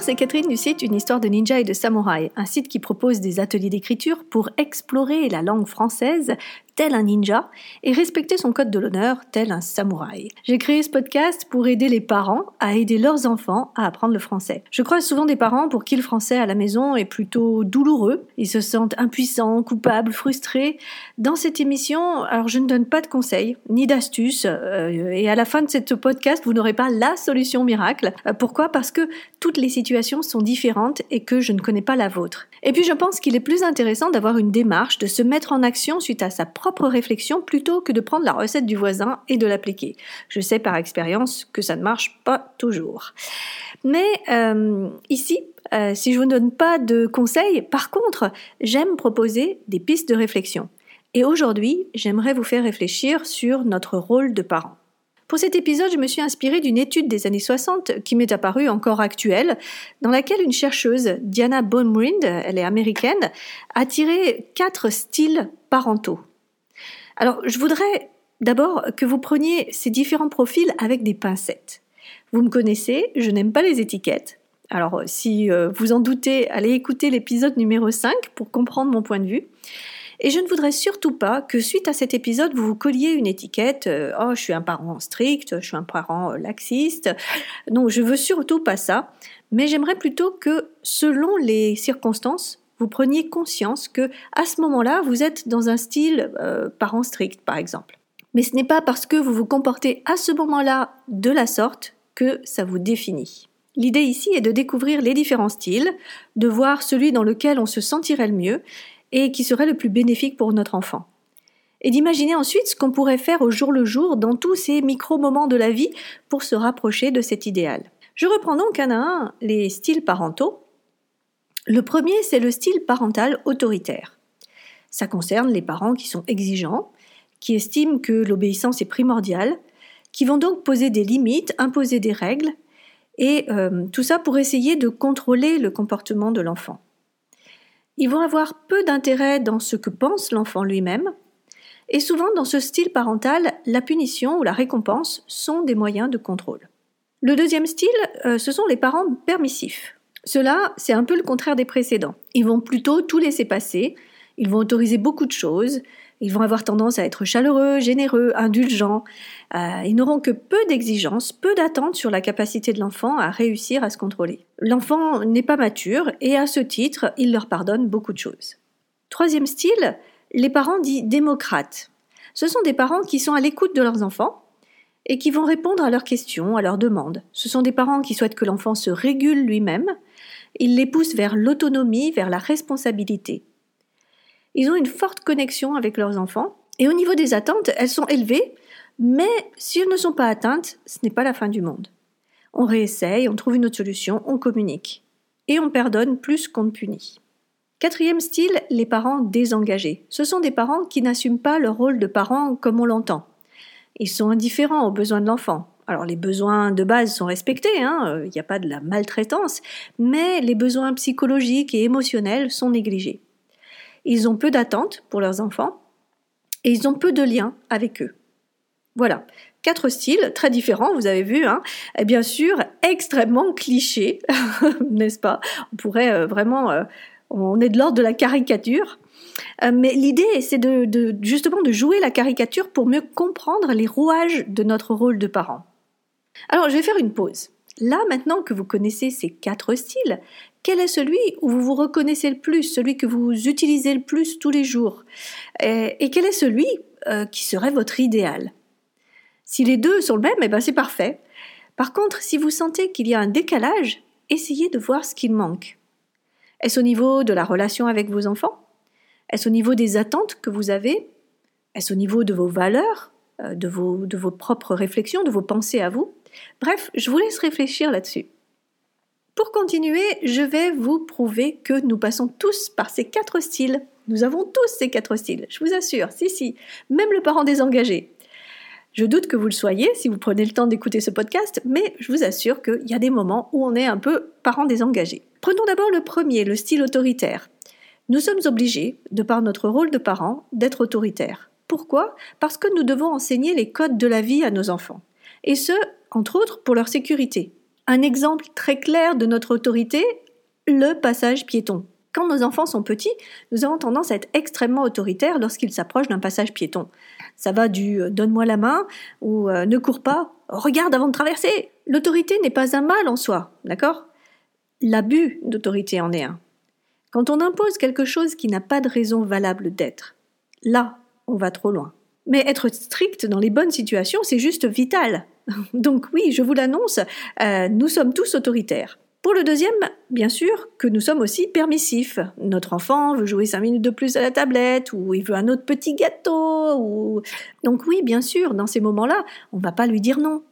C'est Catherine du site Une histoire de ninja et de samouraï, un site qui propose des ateliers d'écriture pour explorer la langue française tel un ninja et respecter son code de l'honneur tel un samouraï. J'ai créé ce podcast pour aider les parents à aider leurs enfants à apprendre le français. Je croise souvent des parents pour qui le français à la maison est plutôt douloureux. Ils se sentent impuissants, coupables, frustrés. Dans cette émission, alors je ne donne pas de conseils ni d'astuces euh, et à la fin de ce podcast, vous n'aurez pas la solution miracle. Euh, pourquoi? Parce que toutes les situations sont différentes et que je ne connais pas la vôtre. Et puis je pense qu'il est plus intéressant d'avoir une démarche, de se mettre en action suite à sa propre réflexion plutôt que de prendre la recette du voisin et de l'appliquer. Je sais par expérience que ça ne marche pas toujours. Mais euh, ici, euh, si je vous donne pas de conseils, par contre, j'aime proposer des pistes de réflexion. Et aujourd'hui, j'aimerais vous faire réfléchir sur notre rôle de parent. Pour cet épisode, je me suis inspirée d'une étude des années 60 qui m'est apparue encore actuelle, dans laquelle une chercheuse, Diana Bonmrind, elle est américaine, a tiré quatre styles parentaux. Alors, je voudrais d'abord que vous preniez ces différents profils avec des pincettes. Vous me connaissez, je n'aime pas les étiquettes. Alors, si euh, vous en doutez, allez écouter l'épisode numéro 5 pour comprendre mon point de vue. Et je ne voudrais surtout pas que suite à cet épisode, vous vous colliez une étiquette euh, Oh, je suis un parent strict, je suis un parent euh, laxiste. Non, je veux surtout pas ça. Mais j'aimerais plutôt que, selon les circonstances, vous preniez conscience que à ce moment-là, vous êtes dans un style euh, parent strict, par exemple. Mais ce n'est pas parce que vous vous comportez à ce moment-là de la sorte que ça vous définit. L'idée ici est de découvrir les différents styles, de voir celui dans lequel on se sentirait le mieux et qui serait le plus bénéfique pour notre enfant. Et d'imaginer ensuite ce qu'on pourrait faire au jour le jour dans tous ces micro-moments de la vie pour se rapprocher de cet idéal. Je reprends donc un à un les styles parentaux le premier, c'est le style parental autoritaire. Ça concerne les parents qui sont exigeants, qui estiment que l'obéissance est primordiale, qui vont donc poser des limites, imposer des règles, et euh, tout ça pour essayer de contrôler le comportement de l'enfant. Ils vont avoir peu d'intérêt dans ce que pense l'enfant lui-même, et souvent dans ce style parental, la punition ou la récompense sont des moyens de contrôle. Le deuxième style, euh, ce sont les parents permissifs. Cela, c'est un peu le contraire des précédents. Ils vont plutôt tout laisser passer, ils vont autoriser beaucoup de choses, ils vont avoir tendance à être chaleureux, généreux, indulgents, euh, ils n'auront que peu d'exigences, peu d'attentes sur la capacité de l'enfant à réussir à se contrôler. L'enfant n'est pas mature et à ce titre, il leur pardonne beaucoup de choses. Troisième style, les parents dits démocrates. Ce sont des parents qui sont à l'écoute de leurs enfants, et qui vont répondre à leurs questions, à leurs demandes. Ce sont des parents qui souhaitent que l'enfant se régule lui-même, ils les poussent vers l'autonomie, vers la responsabilité. Ils ont une forte connexion avec leurs enfants, et au niveau des attentes, elles sont élevées, mais si elles ne sont pas atteintes, ce n'est pas la fin du monde. On réessaye, on trouve une autre solution, on communique. Et on pardonne plus qu'on ne punit. Quatrième style, les parents désengagés. Ce sont des parents qui n'assument pas leur rôle de parent comme on l'entend. Ils sont indifférents aux besoins de l'enfant. Alors les besoins de base sont respectés, hein, il n'y a pas de la maltraitance, mais les besoins psychologiques et émotionnels sont négligés. Ils ont peu d'attentes pour leurs enfants et ils ont peu de liens avec eux. Voilà, quatre styles très différents, vous avez vu, hein, et bien sûr extrêmement clichés, n'est-ce pas? On pourrait euh, vraiment, euh, on est de l'ordre de la caricature. Euh, mais l'idée, c'est de, justement de jouer la caricature pour mieux comprendre les rouages de notre rôle de parent. Alors, je vais faire une pause. Là, maintenant que vous connaissez ces quatre styles, quel est celui où vous vous reconnaissez le plus, celui que vous utilisez le plus tous les jours? Et, quel est celui qui serait votre idéal? Si les deux sont le même, eh ben c'est parfait. Par contre, si vous sentez qu'il y a un décalage, essayez de voir ce qui manque. Est-ce au niveau de la relation avec vos enfants? Est-ce au niveau des attentes que vous avez? Est-ce au niveau de vos valeurs, euh, de vos, de vos propres réflexions, de vos pensées à vous? Bref, je vous laisse réfléchir là-dessus. Pour continuer, je vais vous prouver que nous passons tous par ces quatre styles. Nous avons tous ces quatre styles, je vous assure, si, si, même le parent désengagé. Je doute que vous le soyez si vous prenez le temps d'écouter ce podcast, mais je vous assure qu'il y a des moments où on est un peu parent désengagé. Prenons d'abord le premier, le style autoritaire. Nous sommes obligés, de par notre rôle de parents, d'être autoritaires. Pourquoi? Parce que nous devons enseigner les codes de la vie à nos enfants. Et ce, entre autres, pour leur sécurité. Un exemple très clair de notre autorité, le passage piéton. Quand nos enfants sont petits, nous avons tendance à être extrêmement autoritaires lorsqu'ils s'approchent d'un passage piéton. Ça va du euh, donne-moi la main ou euh, ne cours pas, regarde avant de traverser. L'autorité n'est pas un mal en soi, d'accord? L'abus d'autorité en est un. Quand on impose quelque chose qui n'a pas de raison valable d'être, là, on va trop loin. Mais être strict dans les bonnes situations, c'est juste vital. Donc oui, je vous l'annonce, euh, nous sommes tous autoritaires. Pour le deuxième, bien sûr que nous sommes aussi permissifs. Notre enfant veut jouer cinq minutes de plus à la tablette, ou il veut un autre petit gâteau, ou... Donc oui, bien sûr, dans ces moments-là, on ne va pas lui dire non.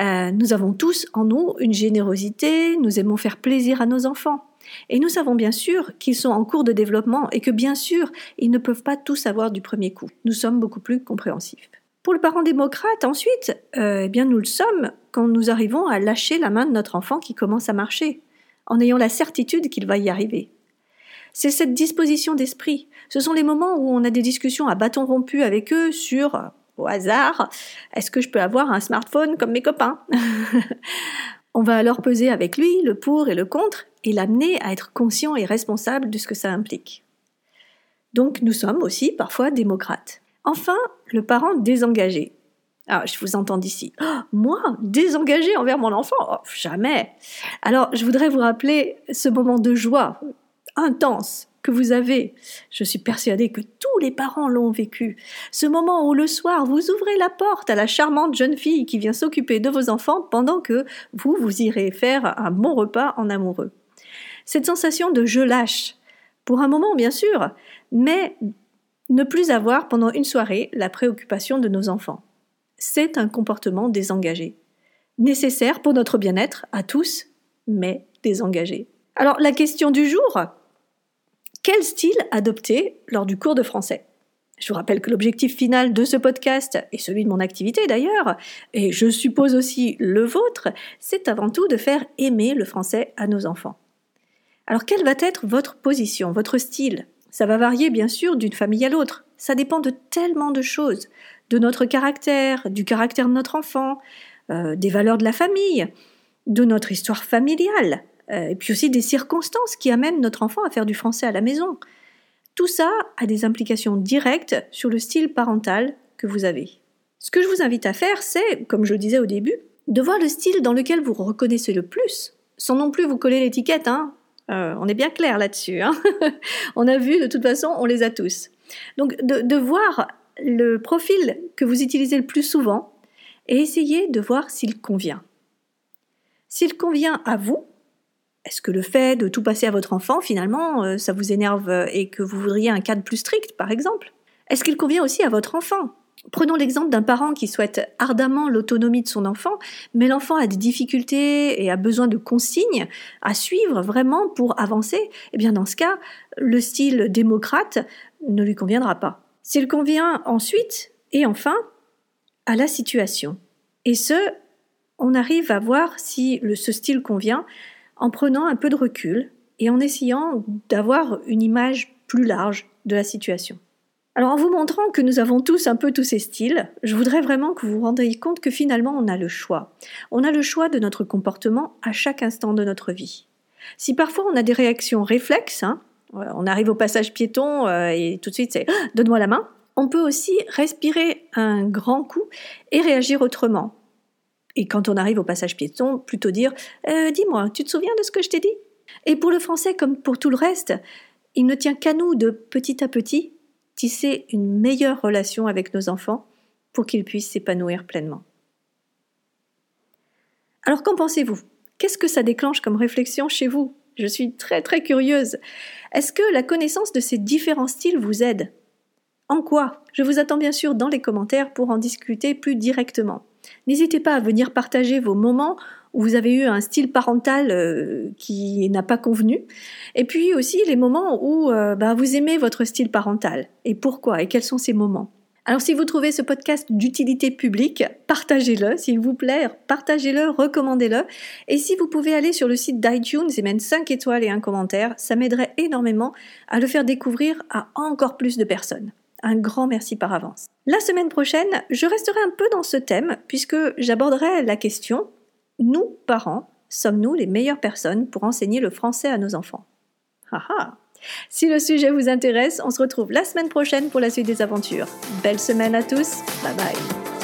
Euh, nous avons tous en nous une générosité, nous aimons faire plaisir à nos enfants. Et nous savons bien sûr qu'ils sont en cours de développement et que bien sûr, ils ne peuvent pas tout savoir du premier coup. Nous sommes beaucoup plus compréhensifs. Pour le parent démocrate, ensuite, euh, eh bien nous le sommes quand nous arrivons à lâcher la main de notre enfant qui commence à marcher, en ayant la certitude qu'il va y arriver. C'est cette disposition d'esprit. Ce sont les moments où on a des discussions à bâton rompu avec eux sur, au hasard, est-ce que je peux avoir un smartphone comme mes copains? On va alors peser avec lui le pour et le contre et l'amener à être conscient et responsable de ce que ça implique. Donc nous sommes aussi parfois démocrates. Enfin, le parent désengagé. Ah, je vous entends d'ici. Oh, moi, désengagé envers mon enfant? Oh, Jamais. Alors, je voudrais vous rappeler ce moment de joie intense que vous avez. Je suis persuadée que tous les parents l'ont vécu. Ce moment où le soir, vous ouvrez la porte à la charmante jeune fille qui vient s'occuper de vos enfants pendant que vous, vous irez faire un bon repas en amoureux. Cette sensation de je lâche, pour un moment bien sûr, mais ne plus avoir pendant une soirée la préoccupation de nos enfants. C'est un comportement désengagé, nécessaire pour notre bien-être à tous, mais désengagé. Alors la question du jour, quel style adopter lors du cours de français? Je vous rappelle que l'objectif final de ce podcast, et celui de mon activité d'ailleurs, et je suppose aussi le vôtre, c'est avant tout de faire aimer le français à nos enfants. Alors quelle va être votre position, votre style? Ça va varier bien sûr d'une famille à l'autre. Ça dépend de tellement de choses, de notre caractère, du caractère de notre enfant, euh, des valeurs de la famille, de notre histoire familiale, euh, et puis aussi des circonstances qui amènent notre enfant à faire du français à la maison. Tout ça a des implications directes sur le style parental que vous avez. Ce que je vous invite à faire, c'est, comme je le disais au début, de voir le style dans lequel vous reconnaissez le plus, sans non plus vous coller l'étiquette, hein, euh, on est bien clair là-dessus. Hein. on a vu, de toute façon, on les a tous. Donc, de, voir le profil que vous utilisez le plus souvent et essayer de voir s'il convient. S'il convient à vous, est-ce que le fait de tout passer à votre enfant, finalement, euh, ça vous énerve et que vous voudriez un cadre plus strict, par exemple? Est-ce qu'il convient aussi à votre enfant? Prenons l'exemple d'un parent qui souhaite ardemment l'autonomie de son enfant, mais l'enfant a des difficultés et a besoin de consignes à suivre vraiment pour avancer. Eh bien, dans ce cas, le style démocrate ne lui conviendra pas. S'il convient ensuite, et enfin, à la situation. Et ce, on arrive à voir si ce style convient en prenant un peu de recul et en essayant d'avoir une image plus large de la situation. Alors en vous montrant que nous avons tous un peu tous ces styles, je voudrais vraiment que vous vous rendiez compte que finalement on a le choix. On a le choix de notre comportement à chaque instant de notre vie. Si parfois on a des réactions réflexes, hein, on arrive au passage piéton euh, et tout de suite c'est ah, donne-moi la main, on peut aussi respirer un grand coup et réagir autrement. Et quand on arrive au passage piéton, plutôt dire euh, Dis-moi, tu te souviens de ce que je t'ai dit? Et pour le français comme pour tout le reste, il ne tient qu'à nous de petit à petit tisser une meilleure relation avec nos enfants pour qu'ils puissent s'épanouir pleinement. Alors qu'en pensez-vous? Qu'est-ce que ça déclenche comme réflexion chez vous? Je suis très très curieuse. Est-ce que la connaissance de ces différents styles vous aide? En quoi? Je vous attends bien sûr dans les commentaires pour en discuter plus directement. N'hésitez pas à venir partager vos moments vous avez eu un style parental euh, qui n'a pas convenu, et puis aussi les moments où euh, bah, vous aimez votre style parental, et pourquoi, et quels sont ces moments? Alors si vous trouvez ce podcast d'utilité publique, partagez-le, s'il vous plaît, partagez-le, recommandez-le, et si vous pouvez aller sur le site d'iTunes et mettre 5 étoiles et un commentaire, ça m'aiderait énormément à le faire découvrir à encore plus de personnes. Un grand merci par avance. La semaine prochaine, je resterai un peu dans ce thème puisque j'aborderai la question nous, parents, Sommes-nous les meilleures personnes pour enseigner le français à nos enfants? Haha Si le sujet vous intéresse, on se retrouve la semaine prochaine pour la suite des aventures. Belle semaine à tous, bye bye